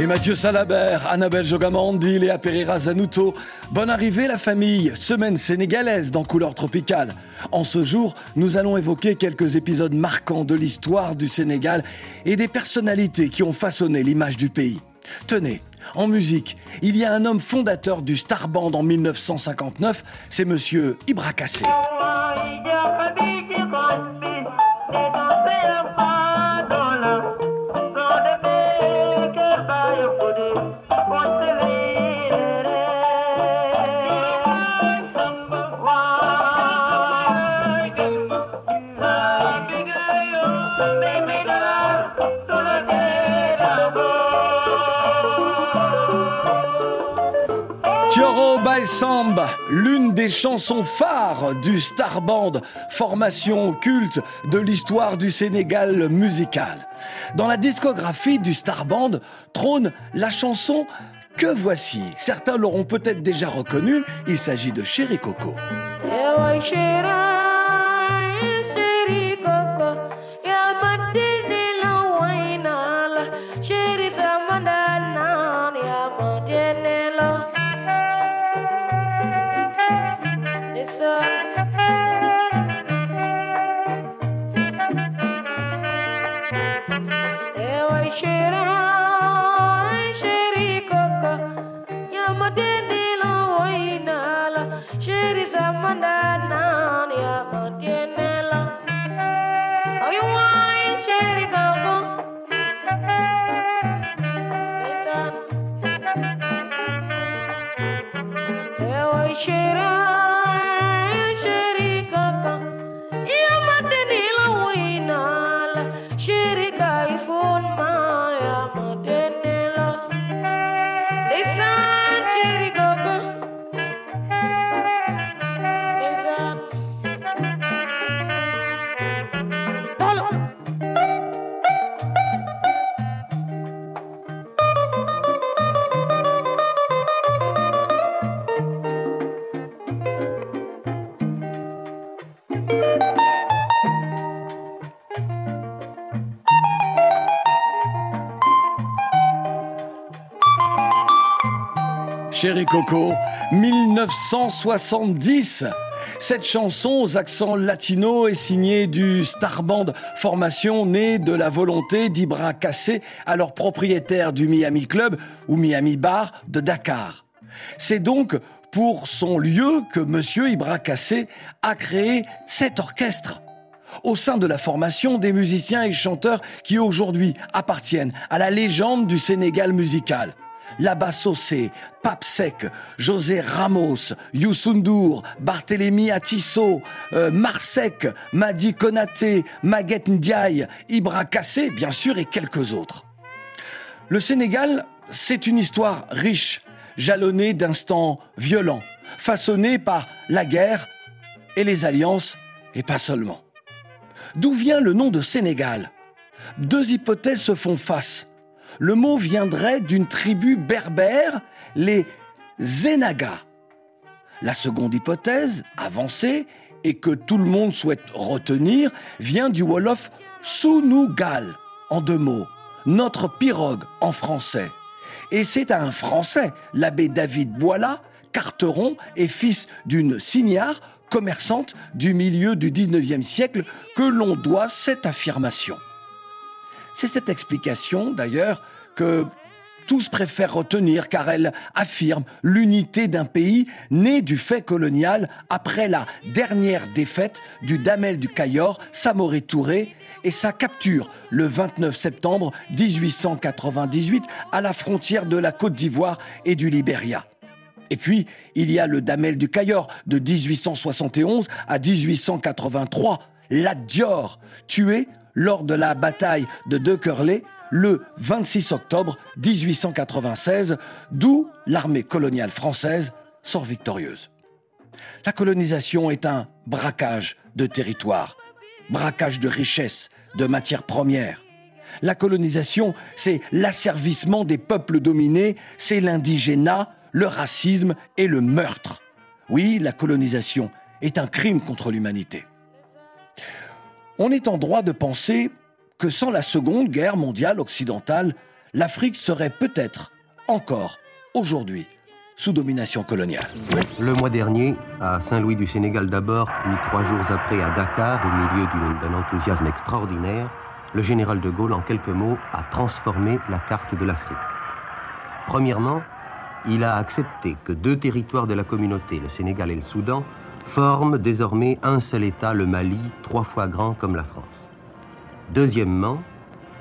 Et Mathieu Salabert, Annabelle Jogamandi, Léa Pereira Zanuto. Bonne arrivée la famille, semaine sénégalaise dans Couleur Tropicale. En ce jour, nous allons évoquer quelques épisodes marquants de l'histoire du Sénégal et des personnalités qui ont façonné l'image du pays. Tenez, en musique, il y a un homme fondateur du Star Band en 1959, c'est monsieur Ibra Kassé. L'une des chansons phares du Star Band, formation culte de l'histoire du Sénégal musical. Dans la discographie du Star Band trône la chanson Que voici. Certains l'auront peut-être déjà reconnue, il s'agit de Chéri Coco. Chéri Coco, 1970. Cette chanson aux accents latinos est signée du Star Band, formation née de la volonté d'Ibra Kassé, alors propriétaire du Miami Club ou Miami Bar de Dakar. C'est donc pour son lieu que Monsieur Ibra Kassé a créé cet orchestre. Au sein de la formation des musiciens et chanteurs qui aujourd'hui appartiennent à la légende du Sénégal musical. Laba Sossé, Pape Sec, José Ramos, Youssoundour, Barthélémy Atisso, euh, Marsec, Madi Konaté, Maguette Ndiaye, Ibra Kassé, bien sûr, et quelques autres. Le Sénégal, c'est une histoire riche, jalonnée d'instants violents, façonnée par la guerre et les alliances, et pas seulement. D'où vient le nom de Sénégal? Deux hypothèses se font face. Le mot viendrait d'une tribu berbère, les Zénagas. La seconde hypothèse, avancée, et que tout le monde souhaite retenir, vient du Wolof Sunugal, en deux mots, notre pirogue en français. Et c'est à un Français, l'abbé David Boila, carteron et fils d'une signare, commerçante du milieu du 19e siècle, que l'on doit cette affirmation. C'est cette explication, d'ailleurs, que tous préfèrent retenir car elle affirme l'unité d'un pays né du fait colonial après la dernière défaite du Damel du Cayor, Samoré Touré, et sa capture le 29 septembre 1898 à la frontière de la Côte d'Ivoire et du Libéria. Et puis, il y a le Damel du Cayor de 1871 à 1883, la Dior, tué lors de la bataille de Deckerley le 26 octobre 1896, d'où l'armée coloniale française sort victorieuse. La colonisation est un braquage de territoire, braquage de richesses, de matières premières. La colonisation, c'est l'asservissement des peuples dominés, c'est l'indigénat, le racisme et le meurtre. Oui, la colonisation est un crime contre l'humanité. On est en droit de penser que sans la Seconde Guerre mondiale occidentale, l'Afrique serait peut-être encore aujourd'hui sous domination coloniale. Le mois dernier, à Saint-Louis du Sénégal d'abord, puis trois jours après à Dakar, au milieu d'un enthousiasme extraordinaire, le général de Gaulle, en quelques mots, a transformé la carte de l'Afrique. Premièrement, il a accepté que deux territoires de la communauté, le Sénégal et le Soudan, forment désormais un seul État, le Mali, trois fois grand comme la France. Deuxièmement,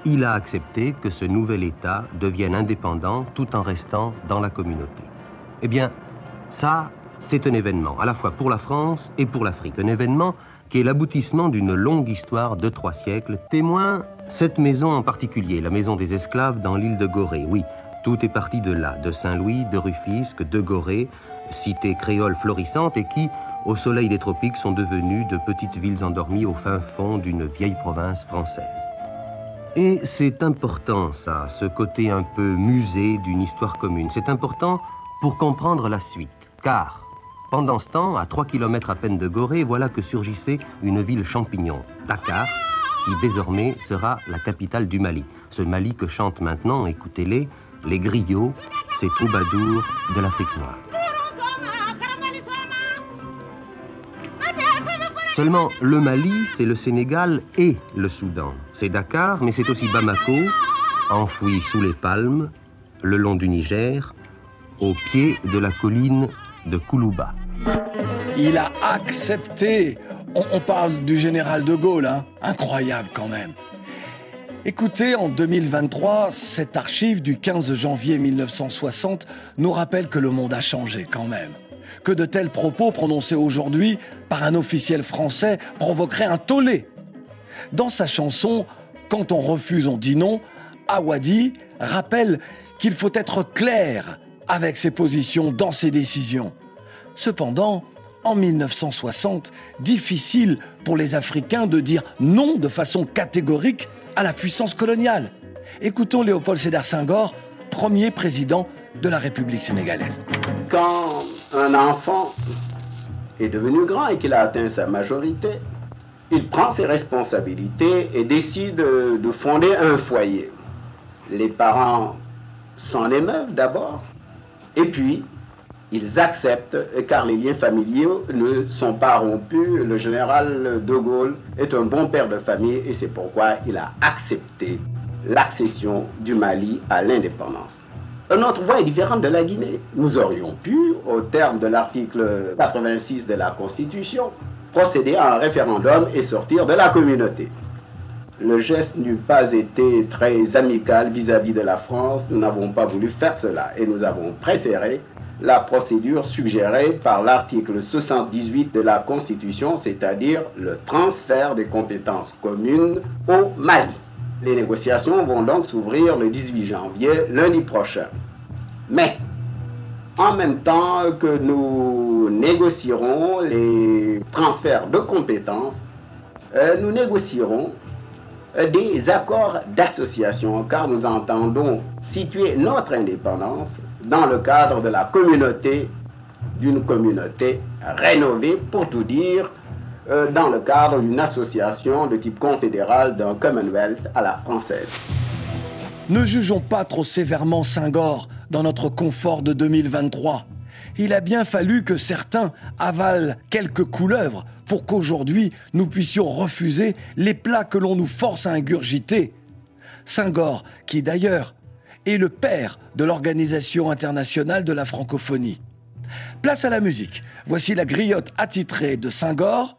il a accepté que ce nouvel État devienne indépendant tout en restant dans la communauté. Eh bien, ça, c'est un événement, à la fois pour la France et pour l'Afrique. Un événement qui est l'aboutissement d'une longue histoire de trois siècles, témoin cette maison en particulier, la maison des esclaves dans l'île de Gorée. Oui, tout est parti de là, de Saint-Louis, de Rufisque, de Gorée, cité créole florissante et qui, au soleil des tropiques, sont devenues de petites villes endormies au fin fond d'une vieille province française. Et c'est important, ça, ce côté un peu musée d'une histoire commune. C'est important pour comprendre la suite. Car, pendant ce temps, à 3 km à peine de Gorée, voilà que surgissait une ville champignon, Dakar, qui désormais sera la capitale du Mali. Ce Mali que chantent maintenant, écoutez-les, les griots, ces troubadours de l'Afrique noire. Seulement, le Mali, c'est le Sénégal et le Soudan. C'est Dakar, mais c'est aussi Bamako, enfoui sous les palmes, le long du Niger, au pied de la colline de Koulouba. Il a accepté. On, parle du général de Gaulle, hein incroyable quand même. Écoutez, en 2023, cette archive du 15 janvier 1960 nous rappelle que le monde a changé quand même. Que de tels propos prononcés aujourd'hui par un officiel français provoqueraient un tollé. Dans sa chanson Quand on refuse, on dit non, Awadi rappelle qu'il faut être clair avec ses positions dans ses décisions. Cependant, en 1960, difficile pour les Africains de dire non de façon catégorique à la puissance coloniale. Écoutons Léopold Sédar Senghor, premier président de la République sénégalaise. Un enfant est devenu grand et qu'il a atteint sa majorité, il prend ses responsabilités et décide de fonder un foyer. Les parents s'en émeuvent d'abord, et puis, ils acceptent, car les liens familiaux ne sont pas rompus. Le général de Gaulle est un bon père de famille et c'est pourquoi il a accepté l'accession du Mali à l'indépendance. Notre voie est différente de la Guinée. Nous aurions pu, au terme de l'article 86 de la Constitution, procéder à un référendum et sortir de la communauté. Le geste n'eût pas été très amical vis-à-vis de la France. Nous n'avons pas voulu faire cela et nous avons préféré la procédure suggérée par l'article 78 de la Constitution, c'est-à-dire le transfert des compétences communes au Mali. Les négociations vont donc s'ouvrir le 18 janvier, lundi prochain. Mais, en même temps que nous négocierons les transferts de compétences, euh, nous négocierons des accords d'association, car nous entendons situer notre indépendance dans le cadre de la communauté, d'une communauté rénovée, pour tout dire, euh, dans le cadre d'une association de type confédéral d'un Commonwealth à la française. Ne jugeons pas trop sévèrement Senghor dans notre confort de 2023. Il a bien fallu que certains avalent quelques couleuvres pour qu'aujourd'hui nous puissions refuser les plats que l'on nous force à ingurgiter. Senghor, qui d'ailleurs est le père de l'Organisation internationale de la francophonie. Place à la musique. Voici la griotte attitrée de Senghor,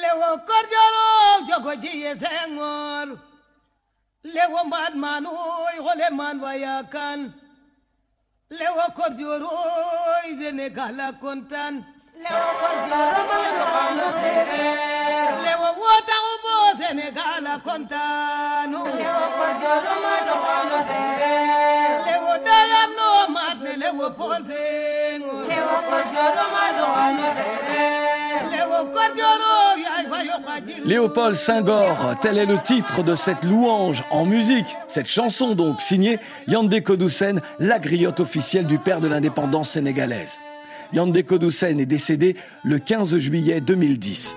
lewo korjolo gojiye sengor lewo mbad man oy gole man wayakan. Lewo korjoro oy senegala kontan. Lewo korjoro man lewo wota ubo senegala kontan. Lewo korjoro man lewo dayam no mat ne lewo ponsengo lewo korjoro man lewo korjoro yay fayo kajil Léopold Senghor, tel est le titre de cette louange en musique, cette chanson donc signée Yandé Kodoussen, la griotte officielle du père de l'indépendance sénégalaise. Yandé Kodoussen est décédé le 15 juillet 2010.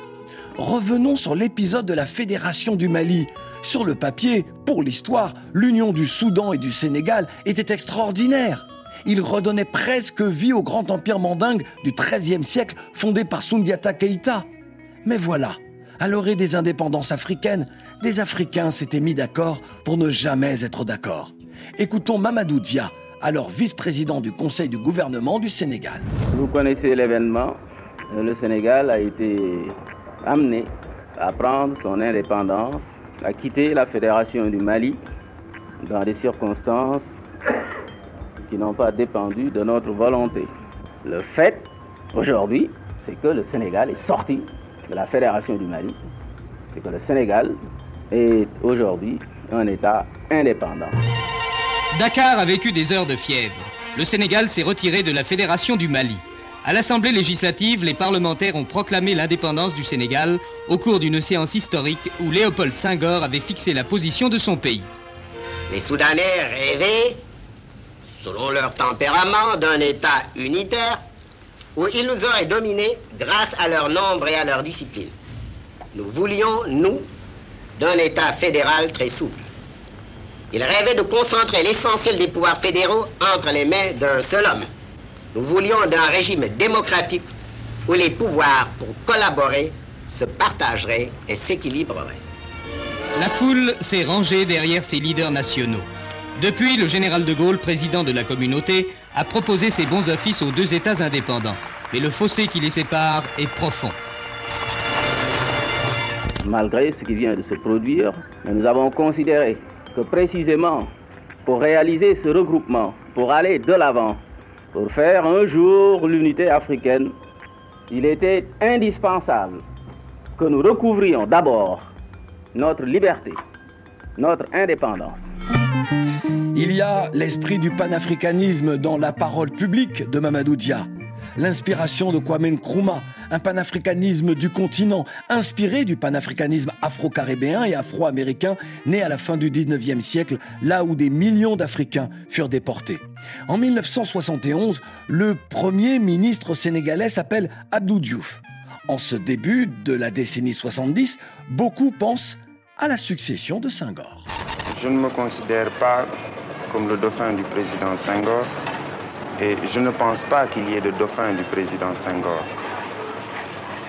Revenons sur l'épisode de la Fédération du Mali. Sur le papier, pour l'histoire, l'union du Soudan et du Sénégal était extraordinaire. Il redonnait presque vie au grand empire mandingue du XIIIe siècle fondé par Sundiata Keïta. Mais voilà, à l'orée des indépendances africaines, des Africains s'étaient mis d'accord pour ne jamais être d'accord. Écoutons Mamadou Dia, alors vice-président du Conseil du gouvernement du Sénégal. Vous connaissez l'événement. Le Sénégal a été amené à prendre son indépendance, à quitter la Fédération du Mali dans des circonstances qui n'ont pas dépendu de notre volonté. Le fait, aujourd'hui, c'est que le Sénégal est sorti de la Fédération du Mali, c'est que le Sénégal est aujourd'hui un État indépendant. Dakar a vécu des heures de fièvre. Le Sénégal s'est retiré de la Fédération du Mali. À l'Assemblée législative, les parlementaires ont proclamé l'indépendance du Sénégal au cours d'une séance historique où Léopold Senghor avait fixé la position de son pays. Les Soudanais rêvaient, selon leur tempérament, d'un État unitaire où ils nous auraient dominés grâce à leur nombre et à leur discipline. Nous voulions, nous, d'un État fédéral très souple. Ils rêvaient de concentrer l'essentiel des pouvoirs fédéraux entre les mains d'un seul homme. Nous voulions d'un régime démocratique où les pouvoirs, pour collaborer, se partageraient et s'équilibreraient. La foule s'est rangée derrière ses leaders nationaux. Depuis, le général de Gaulle, président de la communauté, a proposé ses bons offices aux deux États indépendants. Mais le fossé qui les sépare est profond. Malgré ce qui vient de se produire, nous avons considéré que précisément pour réaliser ce regroupement, pour aller de l'avant, pour faire un jour l'unité africaine, il était indispensable que nous recouvrions d'abord notre liberté, notre indépendance. Il y a l'esprit du panafricanisme dans la parole publique de Mamadou Dia. L'inspiration de Kwame Nkrumah, un panafricanisme du continent, inspiré du panafricanisme afro-caribéen et afro-américain, né à la fin du 19e siècle, là où des millions d'Africains furent déportés. En 1971, le premier ministre sénégalais s'appelle Abdou Diouf. En ce début de la décennie 70, beaucoup pensent à la succession de Senghor. Je ne me considère pas comme le dauphin du président Senghor et je ne pense pas qu'il y ait de dauphin du président Senghor.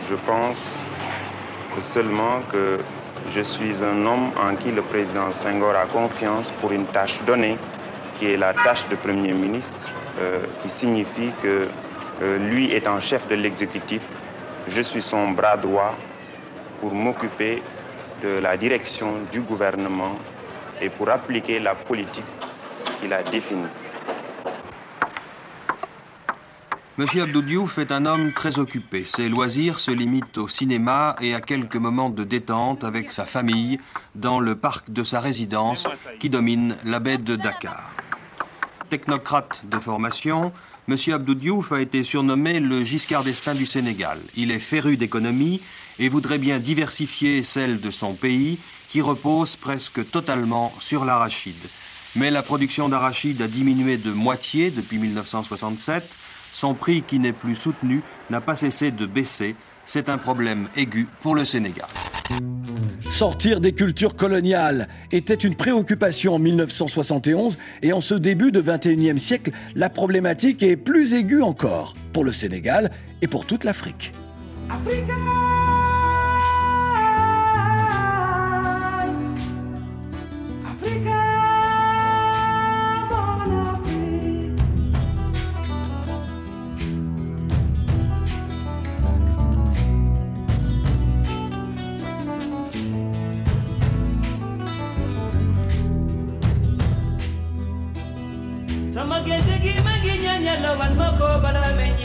Je pense seulement que je suis un homme en qui le président Senghor a confiance pour une tâche donnée, qui est la tâche de Premier ministre, euh, qui signifie que euh, lui étant chef de l'exécutif, je suis son bras droit pour m'occuper de la direction du gouvernement et pour appliquer la politique Monsieur Abdou Diouf est un homme très occupé. Ses loisirs se limitent au cinéma et à quelques moments de détente avec sa famille dans le parc de sa résidence qui domine la baie de Dakar. Technocrate de formation, Monsieur Abdou Diouf a été surnommé le Giscard d'Estaing du Sénégal. Il est féru d'économie et voudrait bien diversifier celle de son pays qui repose presque totalement sur l'arachide. Mais la production d'arachide a diminué de moitié depuis 1967. Son prix, qui n'est plus soutenu, n'a pas cessé de baisser. C'est un problème aigu pour le Sénégal. Sortir des cultures coloniales était une préoccupation en 1971 et en ce début de 21e siècle, la problématique est plus aiguë encore pour le Sénégal et pour toute l'Afrique. Africa,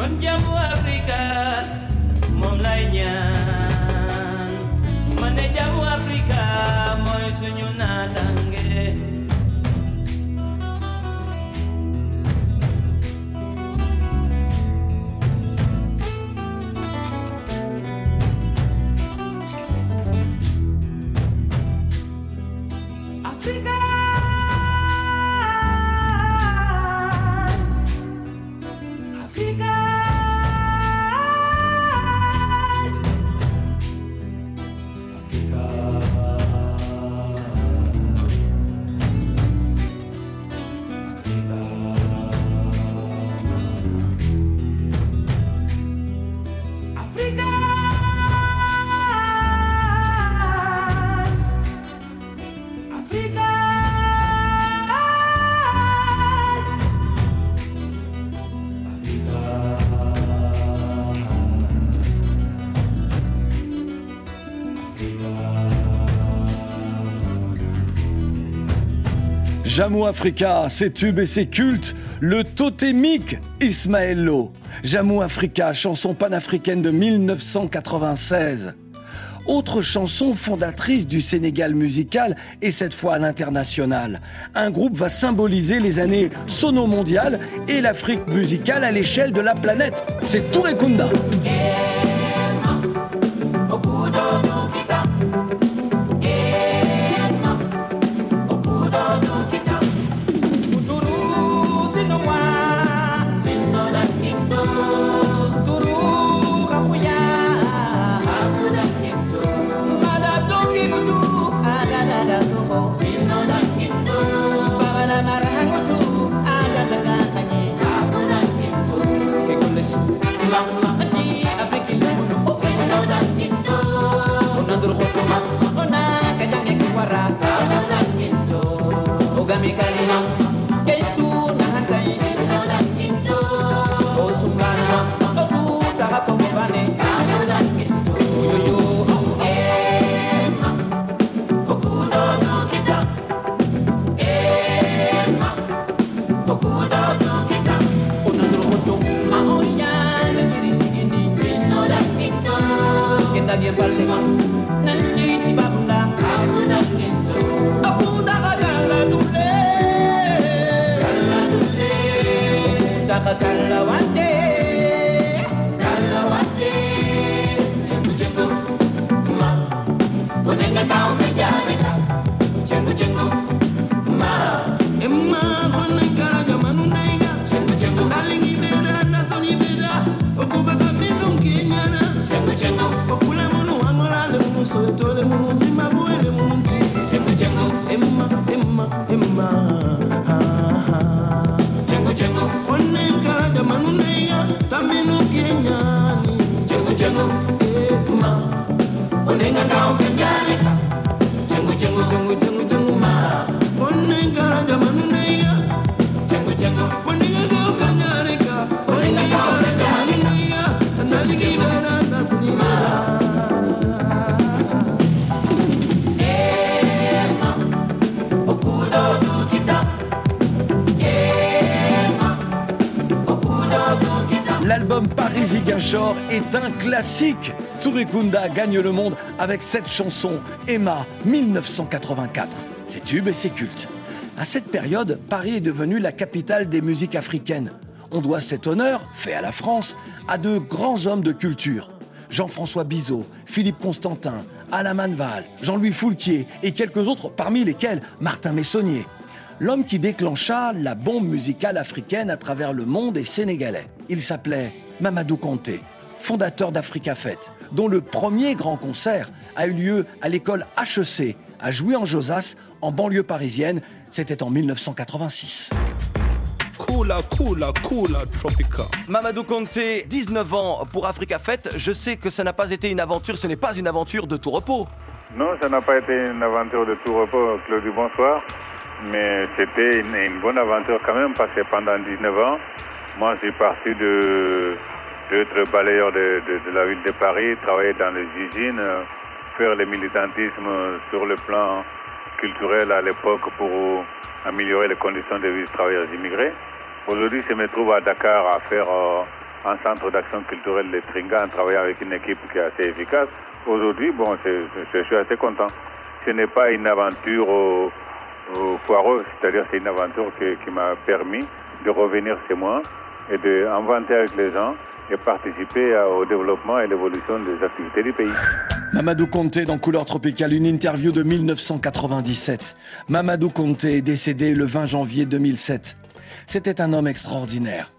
kon jàmmu Afrika moom lay ñaan ma ne jàmmu Afrika mooy suñu naataange Jamou Africa, ses tubes et ses cultes, le totémique Ismaël. Jamou Africa, chanson panafricaine de 1996. Autre chanson fondatrice du Sénégal musical et cette fois à l'international. Un groupe va symboliser les années sono-mondiales et l'Afrique musicale à l'échelle de la planète. C'est Touré Kunda. Daniel Baldeman Nanji Tibabunda Abuna Kento Abunda Dule. Kadala Dule Kala Wante Kala Wante Chengu Chengu. Ma. Unenga Tau Kajana Chengu Chengu. Classique. Touré Kunda gagne le monde avec cette chanson Emma 1984. C'est tube et c'est culte. À cette période, Paris est devenu la capitale des musiques africaines. On doit cet honneur, fait à la France, à de grands hommes de culture. Jean-François Bizot, Philippe Constantin, Alain Manval, Jean-Louis Foulquier et quelques autres, parmi lesquels Martin Messonnier. L'homme qui déclencha la bombe musicale africaine à travers le monde est sénégalais. Il s'appelait Mamadou Kanté, fondateur d'Africa Fête, dont le premier grand concert a eu lieu à l'école HEC à Jouy-en-Josas, en banlieue parisienne. C'était en 1986. Cola, cola, cola, tropica. Mamadou Conté, 19 ans pour Africa Fête. Je sais que ça n'a pas été une aventure, ce n'est pas une aventure de tout repos. Non, ça n'a pas été une aventure de tout repos, Claude, bonsoir. Mais c'était une, bonne aventure quand même parce que pendant 19 ans, moi j'ai parti de d'être balayeur de, de, la ville de Paris, travailler dans les usines, faire le militantisme sur le plan culturel à l'époque pour améliorer les conditions de vie des travailleurs immigrés. Aujourd'hui, je me trouve à Dakar à faire euh, un centre d'action culturelle de Tringa en travaillant avec une équipe qui est assez efficace. Aujourd'hui, bon, je, suis assez content. Ce n'est pas une aventure au, foireuse, c'est-à-dire c'est une aventure qui m'a permis de revenir chez moi et d'inventer avec les gens et participer au développement et l'évolution des activités du pays. Mamadou Conté dans Couleur Tropicale, une interview de 1997. Mamadou Conté est décédé le 20 janvier 2007. C'était un homme extraordinaire.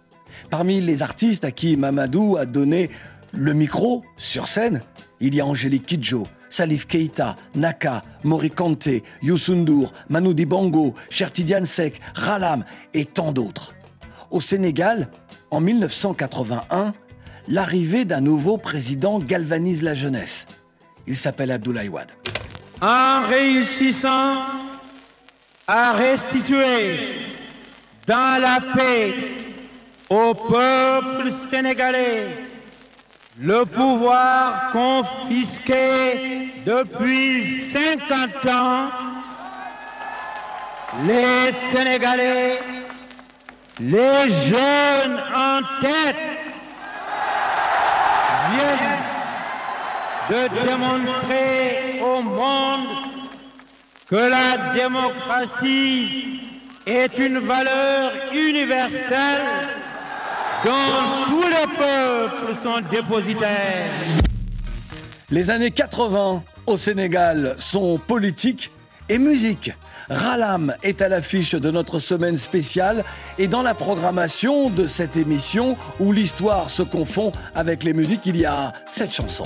Parmi les artistes à qui Mamadou a donné le micro sur scène, il y a Angélique Kidjo, Salif Keita, Naka, Mori Kanté, Youssoundour, Manu Dibango, Chertidiane Sek, Ralam et tant d'autres. Au Sénégal, en 1981, l'arrivée d'un nouveau président galvanise la jeunesse. Il s'appelle Abdoulaye Wade. En réussissant à restituer dans la paix au peuple sénégalais le pouvoir confisqué depuis 50 ans, les Sénégalais, les jeunes en tête, viennent de démontrer au monde que la démocratie est une valeur universelle dont tous les peuples sont dépositaires. Les années 80 au Sénégal sont politiques et musique. Ralam est à l'affiche de notre semaine spéciale et dans la programmation de cette émission où l'histoire se confond avec les musiques, il y a cette chanson.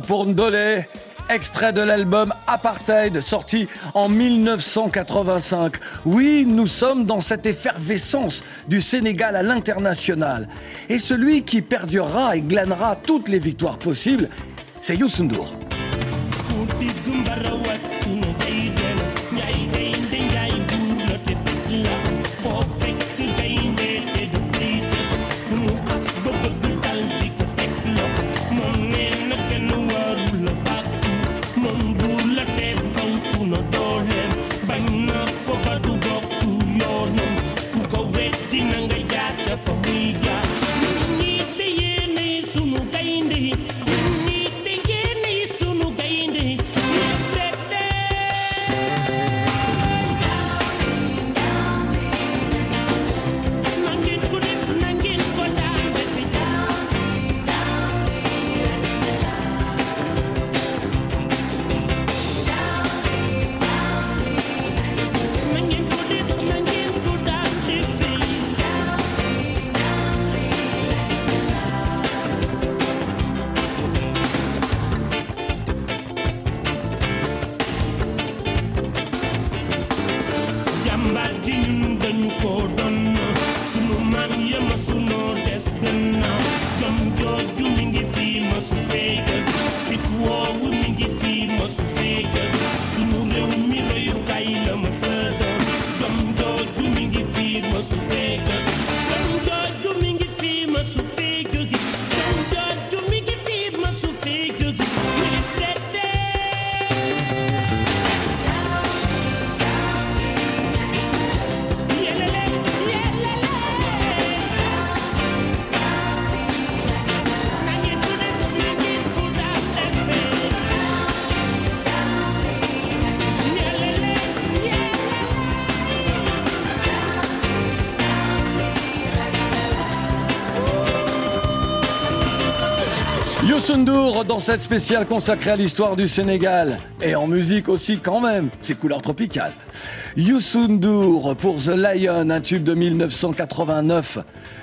Pour Ndolé, extrait de l'album Apartheid sorti en 1985. Oui, nous sommes dans cette effervescence du Sénégal à l'international. Et celui qui perdurera et glanera toutes les victoires possibles, c'est Youssou N'Dour. N'Dour dans cette spéciale consacrée à l'histoire du Sénégal. Et en musique aussi quand même, c'est couleur tropicale. Youssou N'Dour pour The Lion, un tube de 1989.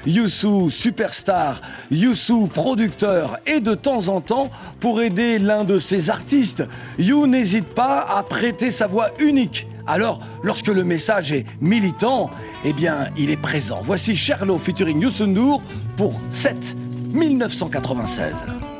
Youssou superstar, Youssou producteur et de temps en temps, pour aider l'un de ses artistes, You n'hésite pas à prêter sa voix unique. Alors, lorsque le message est militant, eh bien, il est présent. Voici Sherlock featuring N'Dour pour 7 1996.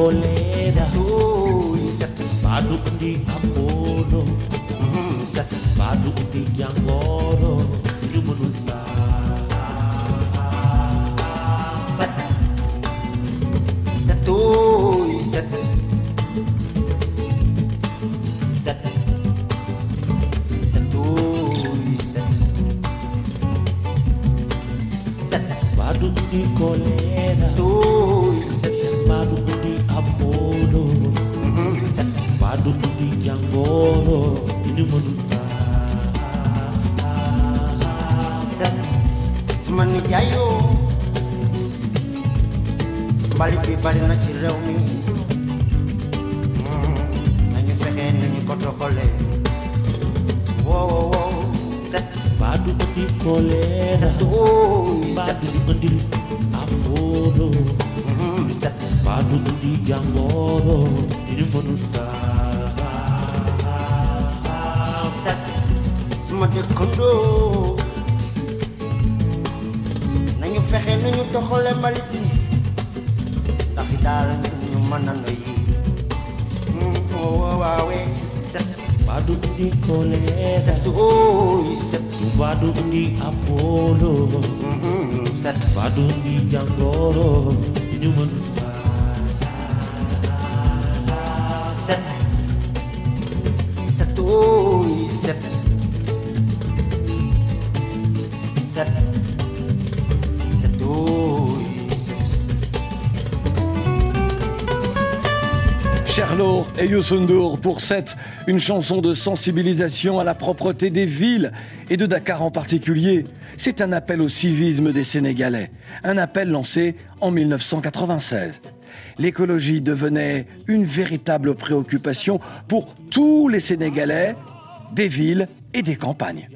kolera hoi sa padu di apono sa mm-hmm. padu di yango et Youssoundour pour cette, une chanson de sensibilisation à la propreté des villes et de Dakar en particulier. C'est un appel au civisme des Sénégalais, un appel lancé en 1996. L'écologie devenait une véritable préoccupation pour tous les Sénégalais, des villes et des campagnes.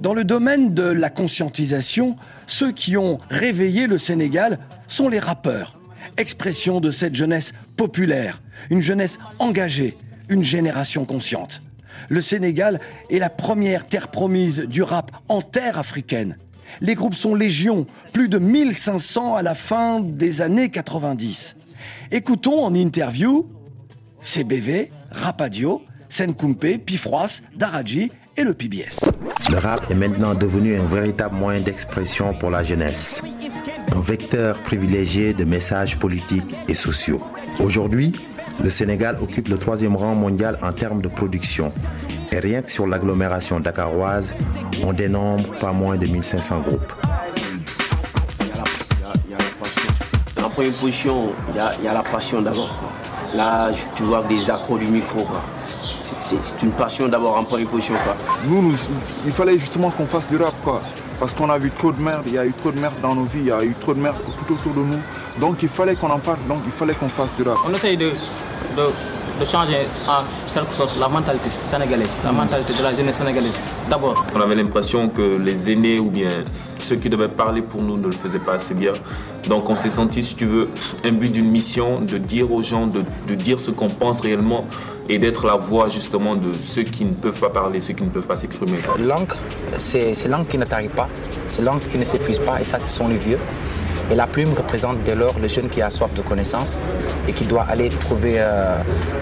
Dans le domaine de la conscientisation, ceux qui ont réveillé le Sénégal sont les rappeurs, expression de cette jeunesse populaire, une jeunesse engagée, une génération consciente. Le Sénégal est la première terre promise du rap en terre africaine. Les groupes sont légion, plus de 1500 à la fin des années 90. Écoutons en interview CBV, Rapadio, Senkumpe, Pifroas, Daraji et le PBS. Le rap est maintenant devenu un véritable moyen d'expression pour la jeunesse, un vecteur privilégié de messages politiques et sociaux. Aujourd'hui, le Sénégal occupe le troisième rang mondial en termes de production. Et rien que sur l'agglomération dakaroise, on dénombre pas moins de 1500 groupes. En première position, il y, a- il y a la passion d'abord. Là, tu vois des accros du micro. quoi. C'est- C'est c'est une passion d'abord en première position. Quoi. Nous, nous- il fallait justement qu'on fasse du rap, quoi. Parce qu'on a vu trop de merde, il y a eu trop de merde dans nos vies, il y a eu trop de merde tout autour de nous. Donc il fallait qu'on en parle, donc il fallait qu'on fasse du rap. On essaye de, de, de changer en quelque sorte la mentalité sénégalaise, la mentalité de la jeunesse sénégalaise. D'abord, On avait l'impression que les aînés ou bien ceux qui devaient parler pour nous ne le faisaient pas assez bien. Donc on s'est senti, si tu veux, un but d'une mission, de dire aux gens, de, de dire ce qu'on pense réellement et d'être la voix justement de ceux qui ne peuvent pas parler, ceux qui ne peuvent pas s'exprimer. L'encre, c'est l'encre qui ne tarit pas, c'est l'encre qui ne s'épuise pas, et ça, ce sont les vieux. Et la plume représente dès lors le jeune qui a soif de connaissance et qui doit aller trouver euh,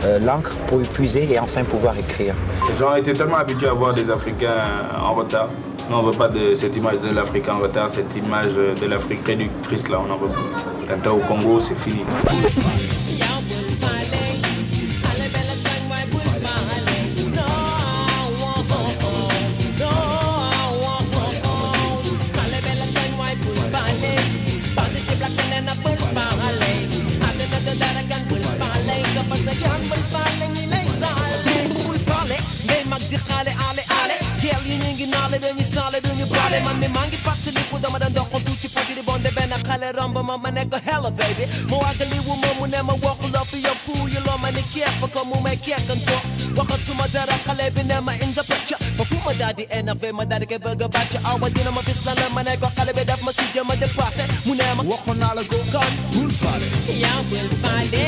euh, l'encre pour y puiser et enfin pouvoir écrire. Les gens étaient tellement habitués à voir des Africains en retard. Nous, on ne veut pas de cette image de l'Afrique en retard, cette image de l'Afrique réductrice là, on en veut plus. Quand au Congo, c'est fini. Ma daal di énervé ma daal di koy bëgg a bàcc awa dina ma bis la la ma ne ko xale bi daf ma si jëm a dépassé mu ne ma waxoon naa la ko kon bul faale yow bul faale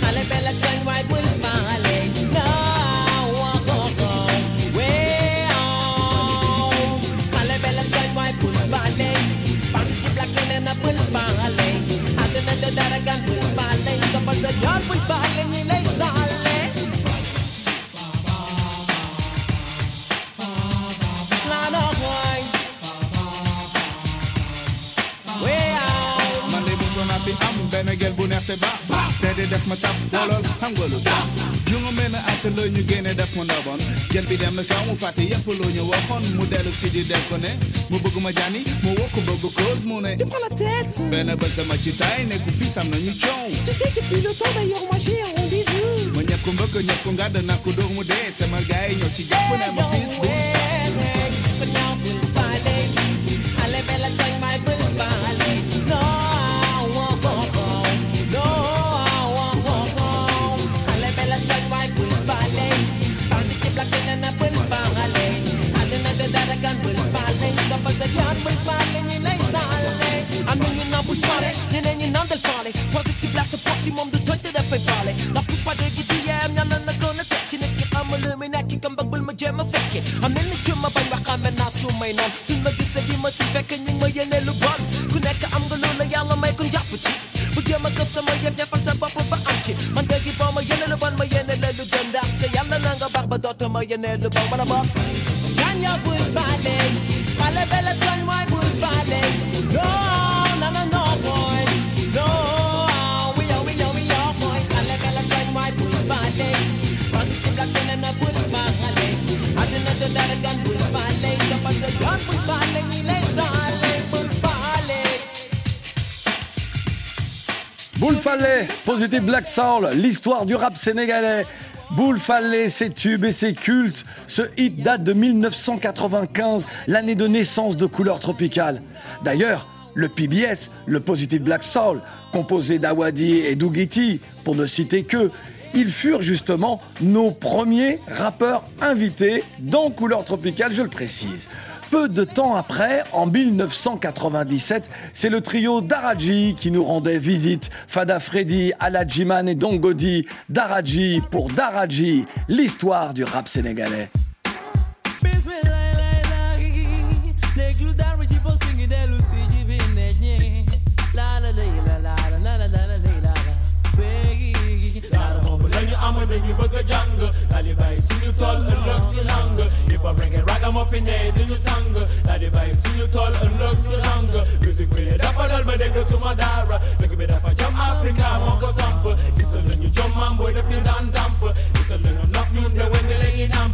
xale bi te baax te di def ma taf xam nga lu tax. Ju nga mel ne ak la ñu génne def ma ndobon. Gel bi dem na kaw mu fàtte yëpp loo ñu waxoon. Mu dellu si di def ko ne mu bëgg ma jànni mu woo ko bëgg cause mu ne. Prends la tête. Benn bés dama ci tay ne ku fii sam nañu coow. Tu sais, j'ai plus le temps d'ailleurs, moi j'ai un rendez-vous. ma ñëpp ko mbëkk ñëpp ko ngàdd naa ko dóor mu dee. Sama gaay yi ñoo ci jàpp ne ma fils bu positive black sa posi moom du tooñ te dafay faale la plupart des gi ci yaayam ñaan na gën a tekki nit ki xamal lu muy nekk kam bëgg bul ma jéem a fekke am na nit ma bañ wax xame naa su may noon suñ ma gisee di ma si fekk ñu ngi ma yéene lu bon ku nekk am nga loolu la yàlla may ko njàpp ci bu jéem a këf sama yëf defal sa bopp ba am ci man dëgg boo ma yéene lu bon ma yéene la lu gën ndax te yàlla na nga baax ba dootoo ma yéene lu bon wala boog gan ya bul faale xale bela tooñ mooy bul faale Fallet, Positive Black Soul, l'histoire du rap sénégalais. Boule Fallet, ses tubes et ses cultes. Ce hit date de 1995, l'année de naissance de Couleur Tropicale. D'ailleurs, le PBS, le Positive Black Soul, composé d'Awadi et d'Ougiti, pour ne citer que, ils furent justement nos premiers rappeurs invités dans Couleur Tropicale, je le précise. Peu de temps après, en 1997, c'est le trio Daraji qui nous rendait visite. Fada Freddy, Aladjiman et Dongodi. Daraji pour Daraji, l'histoire du rap sénégalais. Ragamuffin ne duñu sang daal di bàyyi suñu tool ëllëg ñu lang musique bi dafa dal ba dégg suma daara dëgg bi dafa jam Africa moo ko samp gisal nañu jom maam booy def ñu daan damp gisal nañu naf ñun de wëñ la ñuy namp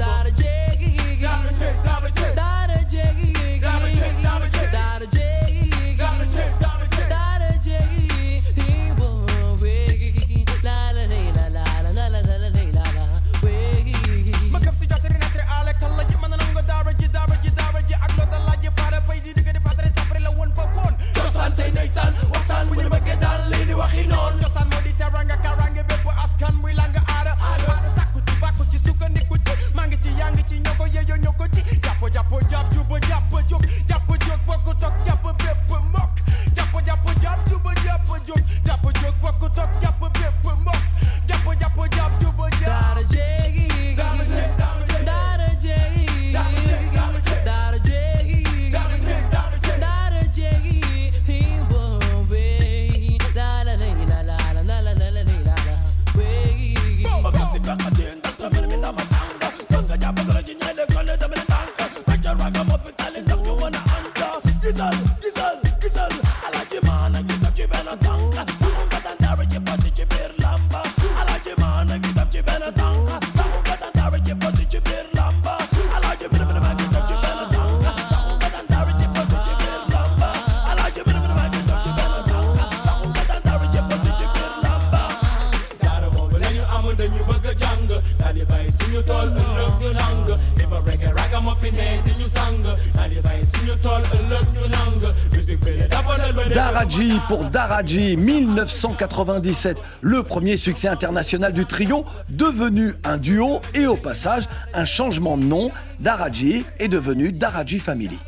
Pour Daraji 1997, le premier succès international du trio, devenu un duo et au passage un changement de nom. Daraji est devenu Daraji Family.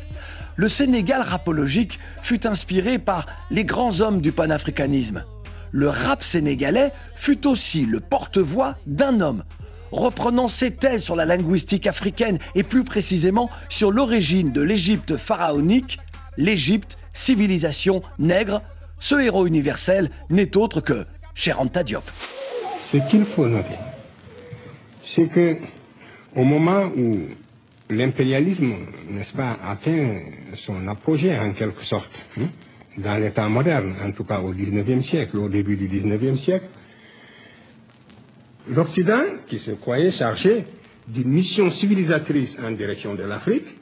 Le Sénégal rapologique fut inspiré par les grands hommes du panafricanisme. Le rap sénégalais fut aussi le porte-voix d'un homme, reprenant ses thèses sur la linguistique africaine et plus précisément sur l'origine de l'Égypte pharaonique, l'Égypte, civilisation nègre, ce héros universel n'est autre que Cheranta Diop. Ce qu'il faut noter, c'est que au moment où l'impérialisme, n'est-ce pas, atteint son apogée en quelque sorte, hein, dans l'état moderne, en tout cas au 19e siècle, au début du 19e siècle, l'Occident, qui se croyait chargé d'une mission civilisatrice en direction de l'Afrique,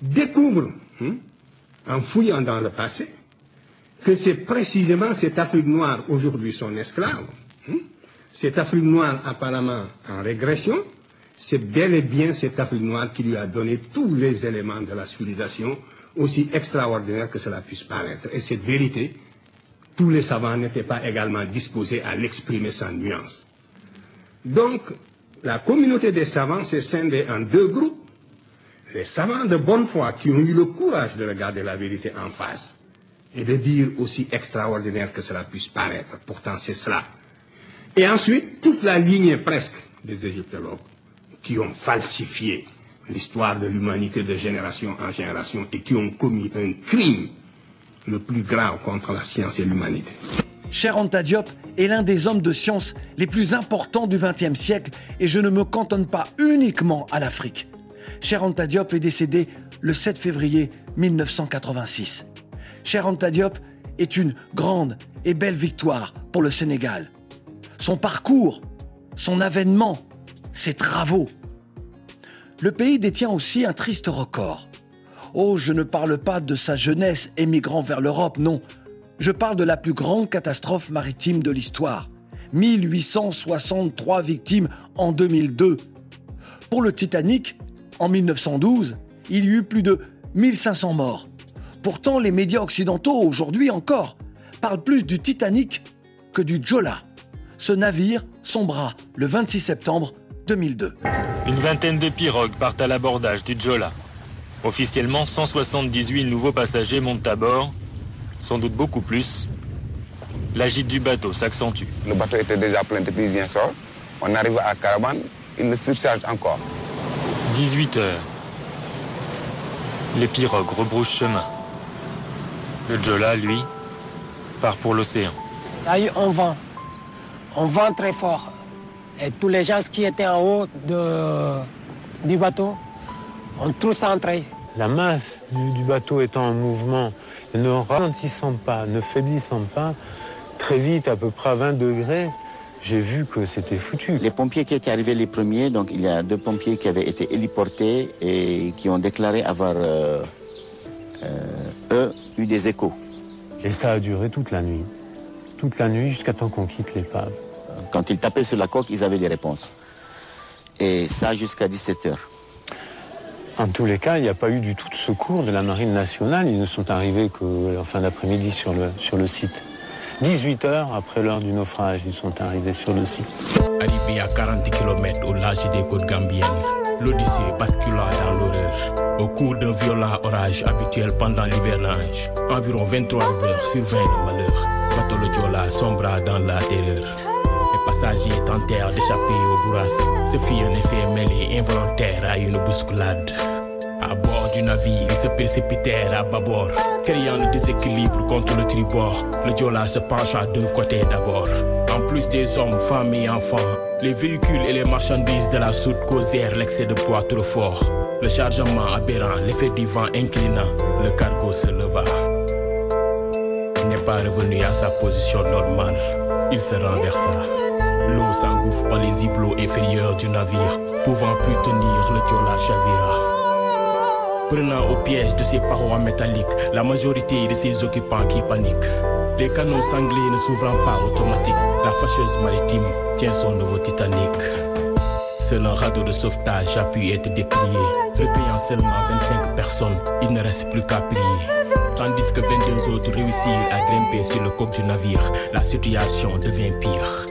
découvre, hein, en fouillant dans le passé, que c'est précisément cette Afrique noire, aujourd'hui son esclave, hein, cette Afrique noire apparemment en régression, c'est bel et bien cette Afrique noire qui lui a donné tous les éléments de la civilisation, aussi extraordinaire que cela puisse paraître. Et cette vérité, tous les savants n'étaient pas également disposés à l'exprimer sans nuance. Donc, la communauté des savants s'est scindée en deux groupes. Les savants de bonne foi qui ont eu le courage de regarder la vérité en face et de dire aussi extraordinaire que cela puisse paraître. Pourtant, c'est cela. Et ensuite, toute la lignée presque des égyptologues qui ont falsifié l'histoire de l'humanité de génération en génération et qui ont commis un crime le plus grave contre la science et l'humanité. Cher Anta Diop est l'un des hommes de science les plus importants du XXe siècle et je ne me cantonne pas uniquement à l'Afrique. Cher Anta Diop est décédé le 7 février 1986. Cher Anta Diop est une grande et belle victoire pour le Sénégal. Son parcours, son avènement, ses travaux. Le pays détient aussi un triste record. Oh, je ne parle pas de sa jeunesse émigrant vers l'Europe, non. Je parle de la plus grande catastrophe maritime de l'histoire. 1863 victimes en 2002. Pour le Titanic, en 1912, il y eut plus de 1500 morts. Pourtant, les médias occidentaux, aujourd'hui encore, parlent plus du Titanic que du Jola. Ce navire sombra le 26 septembre 2002. Une vingtaine de pirogues partent à l'abordage du Jola. Officiellement, 178 nouveaux passagers montent à bord, sans doute beaucoup plus. La gîte du bateau s'accentue. Le bateau était déjà plein depuis hier soir. On arrive à Caravane, il le surcharge encore. 18 heures. Les pirogues rebroussent chemin. Le Jola, lui, part pour l'océan. Il y a eu un vent, un vent très fort. Et tous les gens qui étaient en haut de, du bateau ont tous entré. La masse du, du bateau étant en mouvement, ne ralentissant pas, ne faiblissant pas, très vite, à peu près à 20 degrés, j'ai vu que c'était foutu. Les pompiers qui étaient arrivés les premiers, donc il y a deux pompiers qui avaient été héliportés et qui ont déclaré avoir, euh, euh, eux, eu des échos. Et ça a duré toute la nuit. Toute la nuit jusqu'à temps qu'on quitte l'épave. Quand ils tapaient sur la coque, ils avaient des réponses. Et ça jusqu'à 17 heures. En tous les cas, il n'y a pas eu du tout de secours de la Marine nationale. Ils ne sont arrivés qu'en fin d'après-midi sur le, sur le site. 18 heures après l'heure du naufrage, ils sont arrivés sur le site. Arrivé à 40 km au large des côtes gambiennes, l'Odyssée bascula dans l'horreur. Au cours d'un violent orage habituel pendant l'hivernage, environ 23 heures survint le malheur. Bateau sombra dans la terreur. Les passagers tentèrent d'échapper au bourrasque. Ce fut un effet mêlé involontaire à une bousculade. À bord du navire, ils se précipitèrent à bâbord, créant le déséquilibre contre le tribord. Le Diola se pencha d'un côté d'abord. En plus des hommes, femmes et enfants, les véhicules et les marchandises de la soute causèrent l'excès de poids trop fort. Le chargement aberrant, l'effet du vent inclinant, le cargo se leva. Il n'est pas revenu à sa position normale. Il se renversa. L'eau s'engouffre par les hyblos inférieurs du navire, pouvant plus tenir le Diola chavira. Prenant au piège de ses parois métalliques, la majorité de ses occupants qui paniquent. Les canons sanglés ne s'ouvrant pas automatiques, la fâcheuse maritime tient son nouveau Titanic. Seul un radeau de sauvetage a pu être déplié, recueillant seulement 25 personnes, il ne reste plus qu'à prier. Tandis que 22 autres réussirent à grimper sur le coq du navire, la situation devient pire.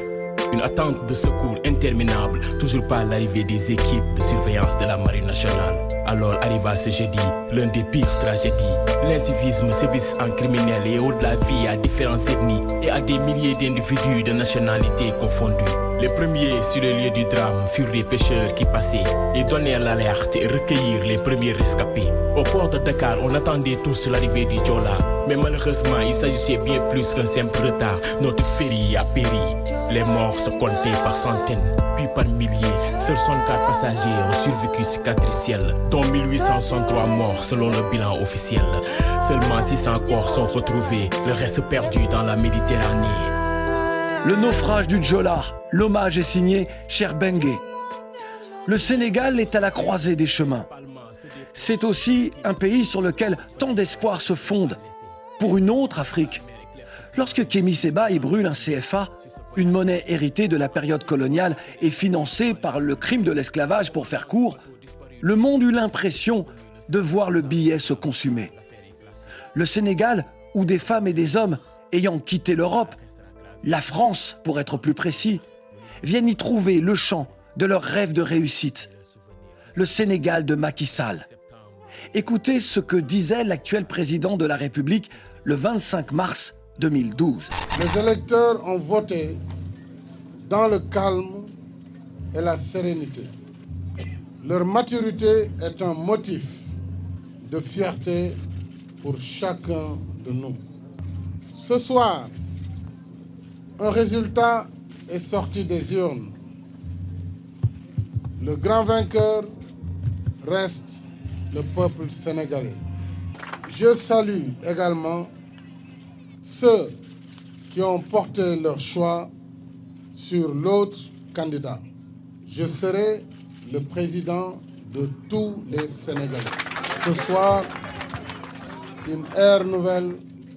Une attente de secours interminable, toujours pas l'arrivée des équipes de surveillance de la marine nationale. Alors arriva ce jeudi, l'un des pires tragédies. L'incivisme sévisse en criminel et au de la vie à différentes ethnies et à des milliers d'individus de nationalités confondues. Les premiers sur le lieu du drame furent les pêcheurs qui passaient et donnèrent l'alerte et recueillir les premiers rescapés. Au port de Dakar, on attendait tous l'arrivée du Jola. Mais malheureusement, il s'agissait bien plus qu'un simple retard. Notre ferry a péri. Les morts se comptaient par centaines, puis par milliers. Seuls 64 passagers ont survécu cicatriciels, dont 1863 morts selon le bilan officiel. Seulement 600 corps sont retrouvés, le reste perdu dans la Méditerranée. Le naufrage du Jola, l'hommage est signé Cher Bengue. Le Sénégal est à la croisée des chemins. C'est aussi un pays sur lequel tant d'espoirs se fondent pour une autre Afrique. Lorsque Kémy Seba y brûle un CFA, une monnaie héritée de la période coloniale et financée par le crime de l'esclavage pour faire court, le monde eut l'impression de voir le billet se consumer. Le Sénégal, où des femmes et des hommes ayant quitté l'Europe, la France pour être plus précis, viennent y trouver le champ de leurs rêves de réussite. Le Sénégal de Macky Sall. Écoutez ce que disait l'actuel président de la République le 25 mars 2012. Les électeurs ont voté dans le calme et la sérénité. Leur maturité est un motif de fierté pour chacun de nous. Ce soir, un résultat est sorti des urnes. Le grand vainqueur reste le peuple sénégalais. Je salue également ceux qui ont porté leur choix sur l'autre candidat. Je serai le président de tous les Sénégalais. Ce soir, une ère nouvelle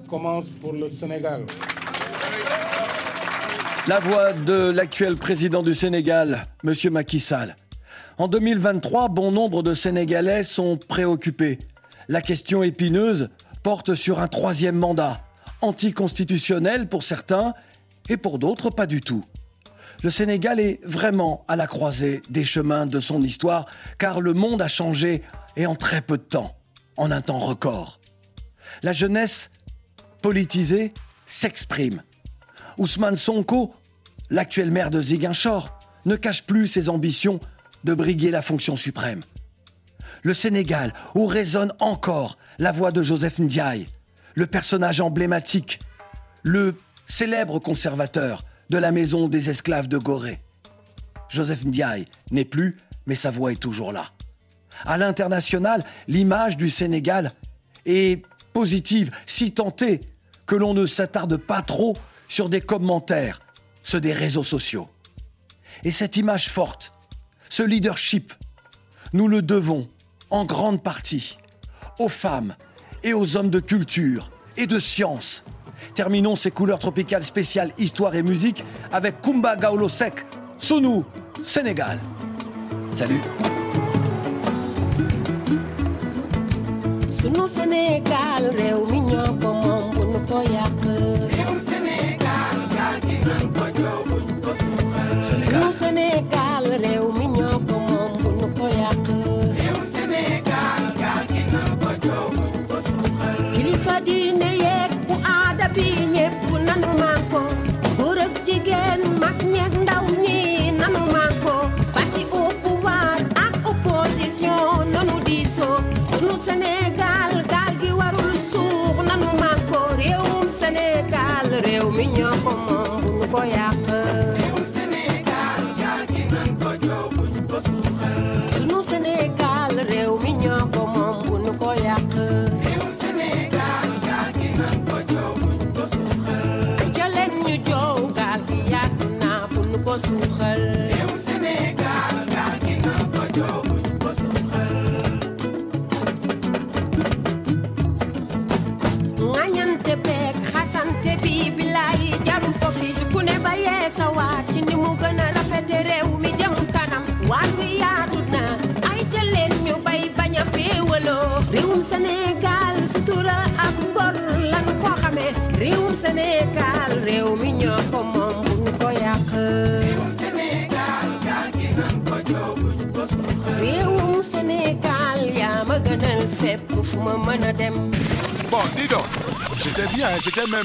commence pour le Sénégal. La voix de l'actuel président du Sénégal, M. Macky Sall. En 2023, bon nombre de Sénégalais sont préoccupés. La question épineuse porte sur un troisième mandat, anticonstitutionnel pour certains et pour d'autres pas du tout. Le Sénégal est vraiment à la croisée des chemins de son histoire, car le monde a changé et en très peu de temps, en un temps record. La jeunesse politisée s'exprime. Ousmane Sonko, l'actuel maire de Ziguinchor, ne cache plus ses ambitions de briguer la fonction suprême. Le Sénégal, où résonne encore la voix de Joseph Ndiaye, le personnage emblématique, le célèbre conservateur de la maison des esclaves de Gorée. Joseph Ndiaye n'est plus, mais sa voix est toujours là. À l'international, l'image du Sénégal est positive, si tentée que l'on ne s'attarde pas trop sur des commentaires, ceux des réseaux sociaux. Et cette image forte, ce leadership, nous le devons en grande partie aux femmes et aux hommes de culture et de science. Terminons ces couleurs tropicales spéciales histoire et musique avec Kumba Gaulo Sek, Sunu, Sénégal. Salut. sunu Sénégal.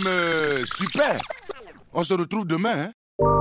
Euh, super. On se retrouve demain. Hein?